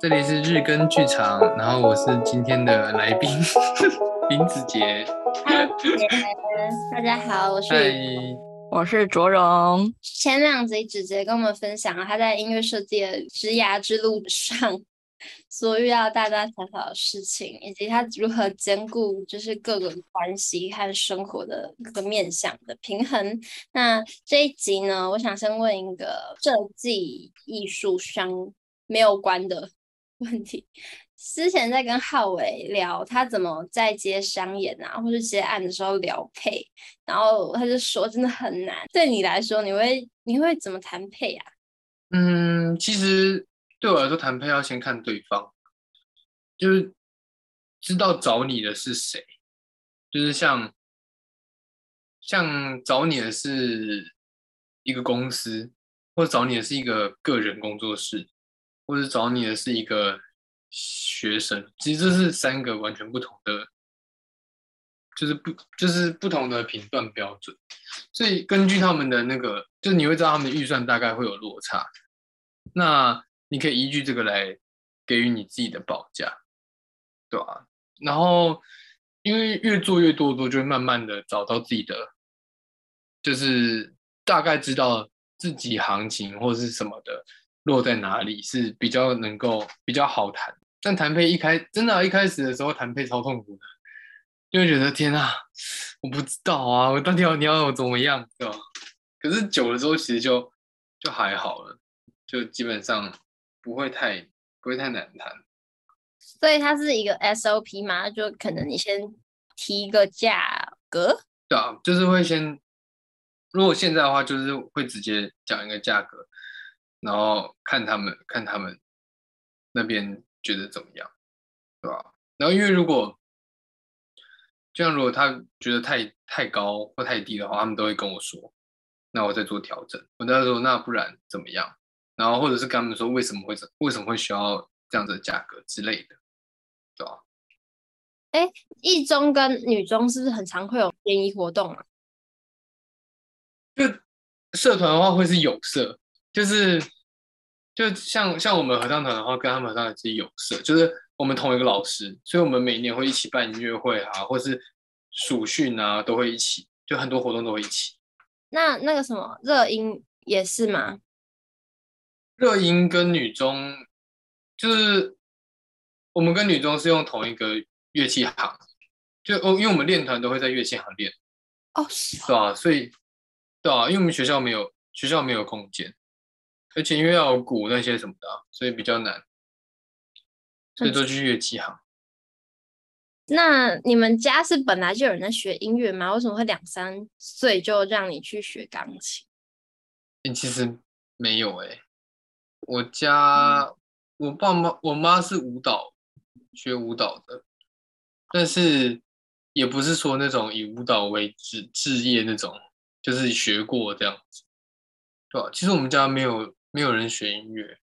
这里是日更剧场，然后我是今天的来宾 林子杰。大家好，我是 Hi 我是卓荣。前两集子杰跟我们分享了他在音乐设计的职涯之路上所遇到大大小小的事情，以及他如何兼顾就是各个关系和生活的各个面向的平衡。那这一集呢，我想先问一个设计艺术相没有关的 问题。之前在跟浩伟聊他怎么在接商演啊，或是接案的时候聊配，然后他就说真的很难。对你来说，你会你会怎么谈配啊？嗯，其实对我来说，谈配要先看对方，就是知道找你的是谁，就是像像找你的是一个公司，或者找你的是一个个人工作室，或者找你的是一个。学生其实这是三个完全不同的，就是不就是不同的评断标准，所以根据他们的那个，就你会知道他们的预算大概会有落差，那你可以依据这个来给予你自己的报价，对吧？然后因为越做越多多，就会慢慢的找到自己的，就是大概知道自己行情或是什么的。落在哪里是比较能够比较好谈，但谈配一开真的、啊、一开始的时候谈配超痛苦的，就会觉得天啊，我不知道啊，我到底要你要我怎么样，对吧？可是久了之后其实就就还好了，就基本上不会太不会太难谈。所以它是一个 SOP 嘛，就可能你先提一个价格，对啊，就是会先，如果现在的话就是会直接讲一个价格。然后看他们看他们那边觉得怎么样，对吧？然后因为如果这样，如果他觉得太太高或太低的话，他们都会跟我说，那我再做调整。我那时候那不然怎么样？然后或者是跟他们说为什么会为什么会需要这样子的价格之类的，对吧？哎，一中跟女中是不是很常会有联谊活动啊？就社团的话会是有社。就是，就像像我们合唱团的话，跟他们合唱团是有社，就是我们同一个老师，所以我们每年会一起办音乐会啊，或是暑训啊，都会一起，就很多活动都会一起。那那个什么热音也是吗？热音跟女中，就是我们跟女中是用同一个乐器行，就哦，因为我们练团都会在乐器行练。哦，是，对啊，所以对啊，因为我们学校没有学校没有空间。而且因为要有鼓那些什么的，所以比较难，所以都去乐器行。那你们家是本来就有人在学音乐吗？为什么会两三岁就让你去学钢琴？欸、其实没有哎、欸，我家、嗯、我爸妈我妈是舞蹈学舞蹈的，但是也不是说那种以舞蹈为职职业那种，就是学过这样子，对吧？其实我们家没有。没有人学音乐，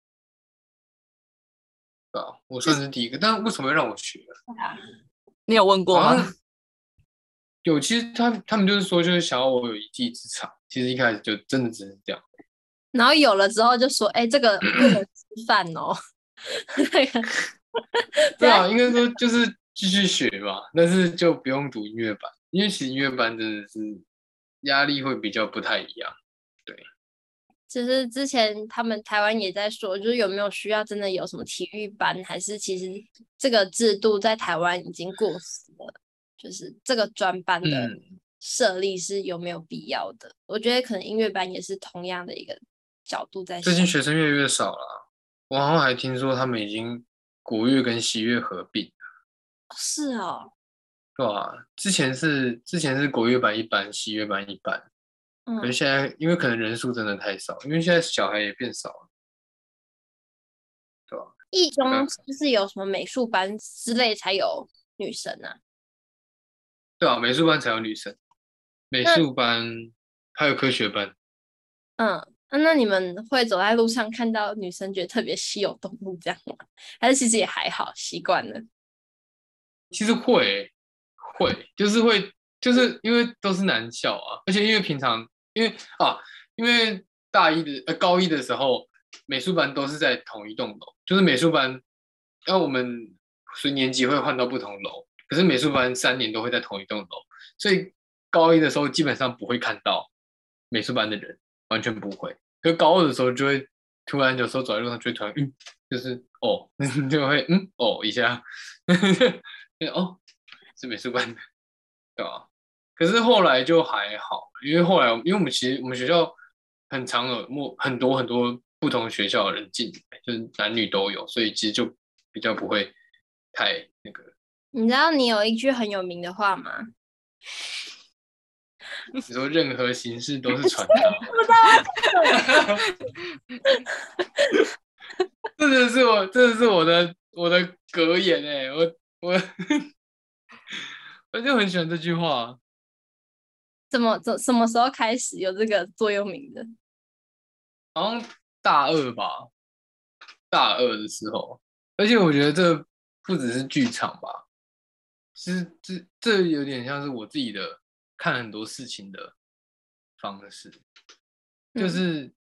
啊，我算是第一个，但为什么要让我学？你有问过吗？有，其实他他们就是说，就是想要我有一技之长。其实一开始就真的只是这样，然后有了之后就说：“哎，这个饭哦。”对啊，应该说就是继续学吧，但是就不用读音乐班，因为其实音乐班真的是压力会比较不太一样。其实之前他们台湾也在说，就是有没有需要真的有什么体育班，还是其实这个制度在台湾已经过时了，就是这个专班的设立是有没有必要的？嗯、我觉得可能音乐班也是同样的一个角度在。最近学生越来越少了，我好像还听说他们已经国乐跟西乐合并。是哦，对啊，之前是之前是国乐班一班，西乐班一班。可是现在，因为可能人数真的太少，因为现在小孩也变少了，对吧？一中是不是有什么美术班之类才有女生啊？对啊，美术班才有女生，美术班还有科学班。嗯，那你们会走在路上看到女生觉得特别稀有动物这样吗？还是其实也还好，习惯了？其实会会，就是会，就是因为都是男校啊，而且因为平常。因为啊，因为大一的呃高一的时候，美术班都是在同一栋楼，就是美术班那我们随年级会换到不同楼，可是美术班三年都会在同一栋楼，所以高一的时候基本上不会看到美术班的人，完全不会。可高二的时候就会突然有时候走在路上就会突然嗯，就是哦，就会嗯哦一下，哦是美术班的，对吧？可是后来就还好，因为后来因为我们其实我们学校很常有很多很多不同学校的人进，就是男女都有，所以其实就比较不会太那个。你知道你有一句很有名的话吗？你说任何形式都是传达。这 真的是我，这是我的我的格言哎，我我 我就很喜欢这句话。怎么怎什么时候开始有这个座右铭的？好像大二吧，大二的时候。而且我觉得这不只是剧场吧，其实这这有点像是我自己的看很多事情的方式，就是、嗯、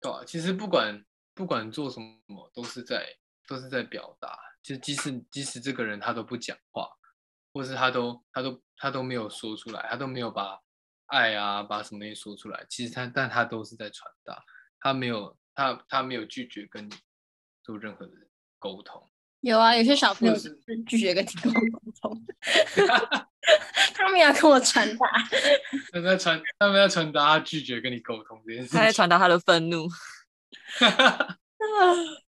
对吧？其实不管不管做什么，都是在都是在表达。就即使即使这个人他都不讲话。或是他都他都他都没有说出来，他都没有把爱啊，把什么东西说出来。其实他，但他都是在传达，他没有他他没有拒绝跟你做任何的沟通。有啊，有些小朋友是拒绝跟你沟通，他们要跟我传达，他们在传，他们在传达他拒绝跟你沟通这件事，他在传达他的愤怒。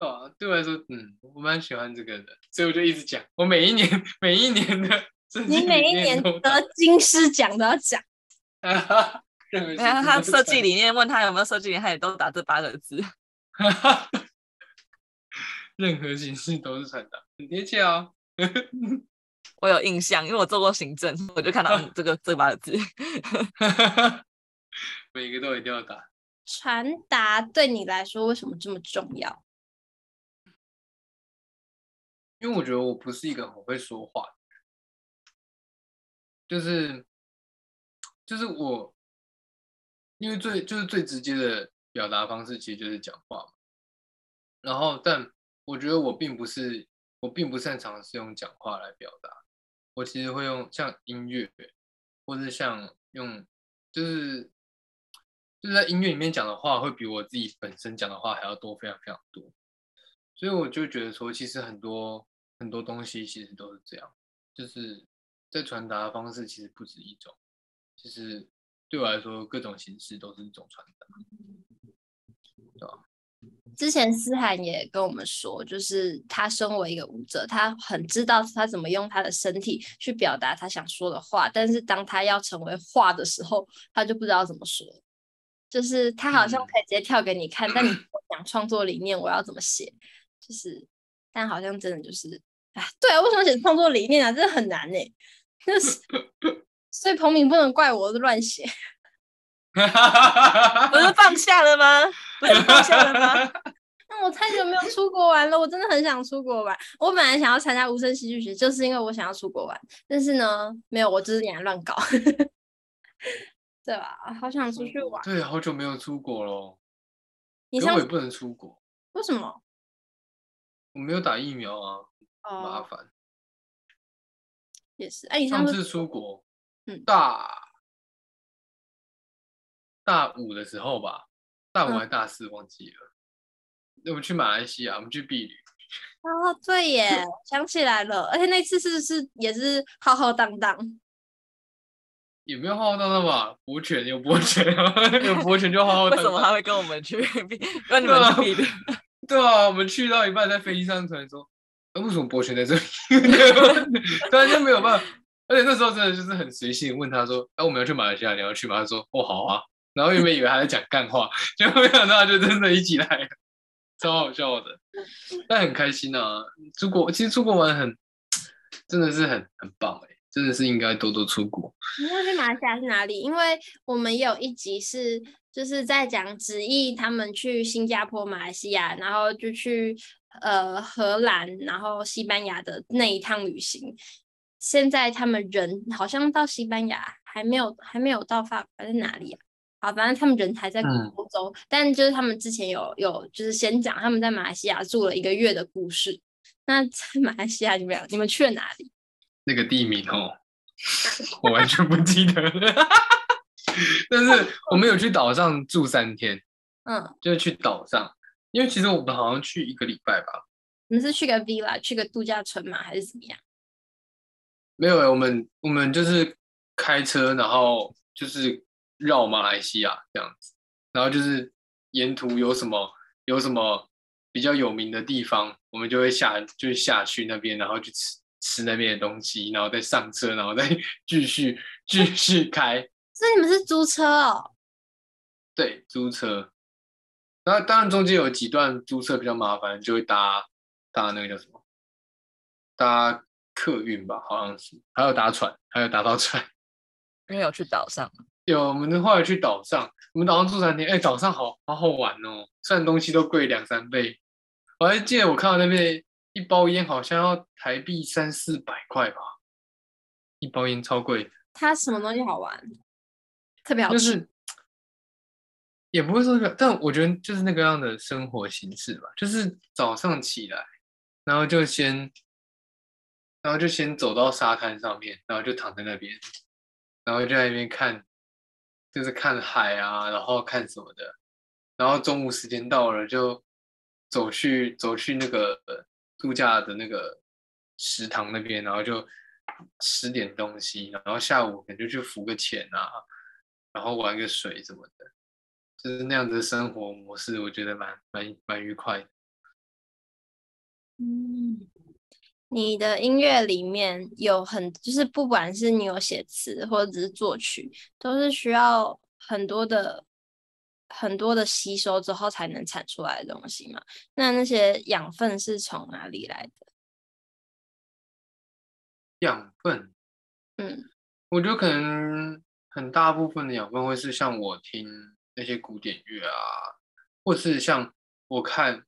哦，对我来说，嗯，我蛮喜欢这个的，所以我就一直讲。我每一年 每一年的，你每一年得金狮奖都要讲。哈哈，你看他设计理念，问他有没有设计理念，他也都打这八个字。哈哈，任何形式都是传达，很贴切哦。我有印象，因为我做过行政，我就看到这个这八个字。每个都一定要打。传达对你来说为什么这么重要？因为我觉得我不是一个很会说话的人，就是就是我，因为最就是最直接的表达方式其实就是讲话嘛。然后，但我觉得我并不是我并不擅长是用讲话来表达，我其实会用像音乐，或者像用就是就是在音乐里面讲的话，会比我自己本身讲的话还要多，非常非常多。所以我就觉得说，其实很多很多东西其实都是这样，就是在传达的方式其实不止一种。其实对我来说，各种形式都是一种传达，对吧？之前思涵也跟我们说，就是他身为一个舞者，他很知道他怎么用他的身体去表达他想说的话，但是当他要成为画的时候，他就不知道怎么说。就是他好像可以直接跳给你看，嗯、但你 讲创作理念，我要怎么写？就是，但好像真的就是，哎，对啊，为什么写创作理念啊？真的很难呢。就是，所以彭敏不能怪我乱写。不是放下了吗？不是放下了吗？那我太久没有出国玩了，我真的很想出国玩。我本来想要参加无声戏剧节，就是因为我想要出国玩。但是呢，没有，我就是演乱搞。对吧？好想出去玩。对，好久没有出国了。你我也不能出国。为什么？我没有打疫苗啊，哦、麻烦。也是，哎，上次出国，嗯，大大五的时候吧，大五还是大四忘记了。我们去马来西亚，我们去避旅。哦，对耶，想起来了，而且那次是不是也是浩浩荡荡？也没有浩浩荡荡吧？博犬有博犬，有博犬就浩浩 荡荡。为什么他会跟我们去？跟你们去毕旅？对啊，我们去到一半，在飞机上突然说：“啊、为什么博全在这里？”突然就没有办法，而且那时候真的就是很随性，问他说：“哎、啊，我们要去马来西亚，你要去吗？”他说：“哦，好啊。”然后原本以为他在讲干话，结果没想到他就真的一起来，超好笑的。但很开心啊！出国其实出国玩很，真的是很很棒哎，真的是应该多多出国。你要去马来西亚是哪里？因为我们也有一集是。就是在讲子毅他们去新加坡、马来西亚，然后就去呃荷兰，然后西班牙的那一趟旅行。现在他们人好像到西班牙，还没有还没有到法国，在哪里啊？好，反正他们人还在欧洲，嗯、但就是他们之前有有就是先讲他们在马来西亚住了一个月的故事。那在马来西亚怎么样？你们去了哪里？那个地名哦，我完全不记得了。但是我们有去岛上住三天，嗯，就是去岛上，因为其实我们好像去一个礼拜吧。你是去个 villa，去个度假村吗？还是怎么样？没有、欸、我们我们就是开车，然后就是绕马来西亚这样子，然后就是沿途有什么有什么比较有名的地方，我们就会下就下去那边，然后去吃吃那边的东西，然后再上车，然后再 继续继续开。所以你们是租车哦？对，租车。那当然中间有几段租车比较麻烦，就会搭搭那个叫什么？搭客运吧，好像是。还有搭船，还有搭到船。因为有去岛上。有，我们后来去岛上，我们岛上住三天。哎，岛上好好好玩哦，虽然东西都贵两三倍。我还记得我看到那边一包烟好像要台币三四百块吧，一包烟超贵。它什么东西好玩？特别好吃，就是也不会说这个，但我觉得就是那个样的生活形式吧，就是早上起来，然后就先，然后就先走到沙滩上面，然后就躺在那边，然后就在那边看，就是看海啊，然后看什么的，然后中午时间到了就走去走去那个度假的那个食堂那边，然后就吃点东西，然后下午可能就去浮个潜啊。然后玩个水什么的，就是那样子的生活模式，我觉得蛮蛮蛮愉快。嗯，你的音乐里面有很，就是不管是你有写词或者只是作曲，都是需要很多的很多的吸收之后才能产出来的东西嘛？那那些养分是从哪里来的？养分，嗯，我觉得可能。很大部分的养分会是像我听那些古典乐啊，或是像我看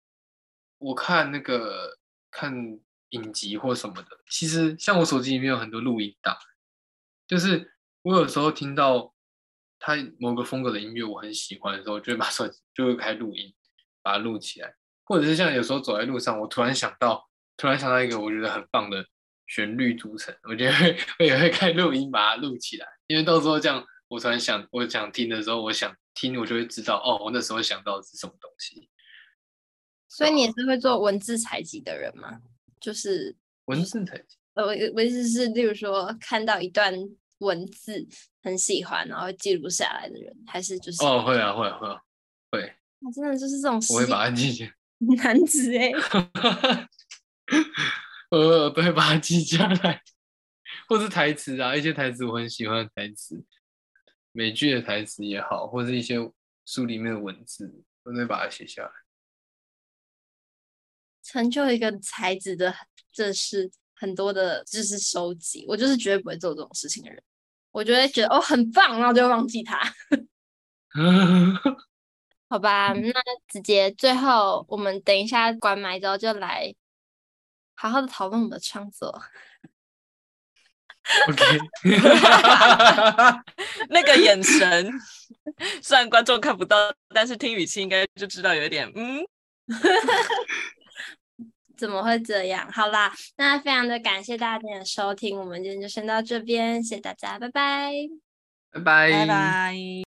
我看那个看影集或什么的。其实像我手机里面有很多录音档，就是我有时候听到他某个风格的音乐我很喜欢的时候，就会把手机就会开录音，把它录起来。或者是像有时候走在路上，我突然想到，突然想到一个我觉得很棒的旋律组成，我觉得会我也会开录音把它录起来。因为到时候这样，我突然想，我想听的时候，我想听，我就会知道哦，我那时候想到的是什么东西。所以你也是会做文字采集的人吗？就是文字采集。呃，我我意思是，例如说看到一段文字很喜欢，然后记录下来的人，还是就是哦，会啊，会啊，会啊，会。那真的就是这种，我会把它记下来。男子哎，呃，都会把它记下来。或是台词啊，一些台词我很喜欢的台词，美剧的台词也好，或是一些书里面的文字，我都会把它写下来。成就一个才子的，这是很多的知识收集。我就是绝对不会做这种事情的人。我就会觉得哦很棒，然后就会忘记它。好吧，那直接最后我们等一下关麦之后就来好好的讨论我们的创作。OK，那个眼神，虽然观众看不到，但是听语气应该就知道有一点嗯，怎么会这样？好啦，那非常的感谢大家的收听，我们今天就先到这边，谢谢大家，拜拜，拜拜，拜拜。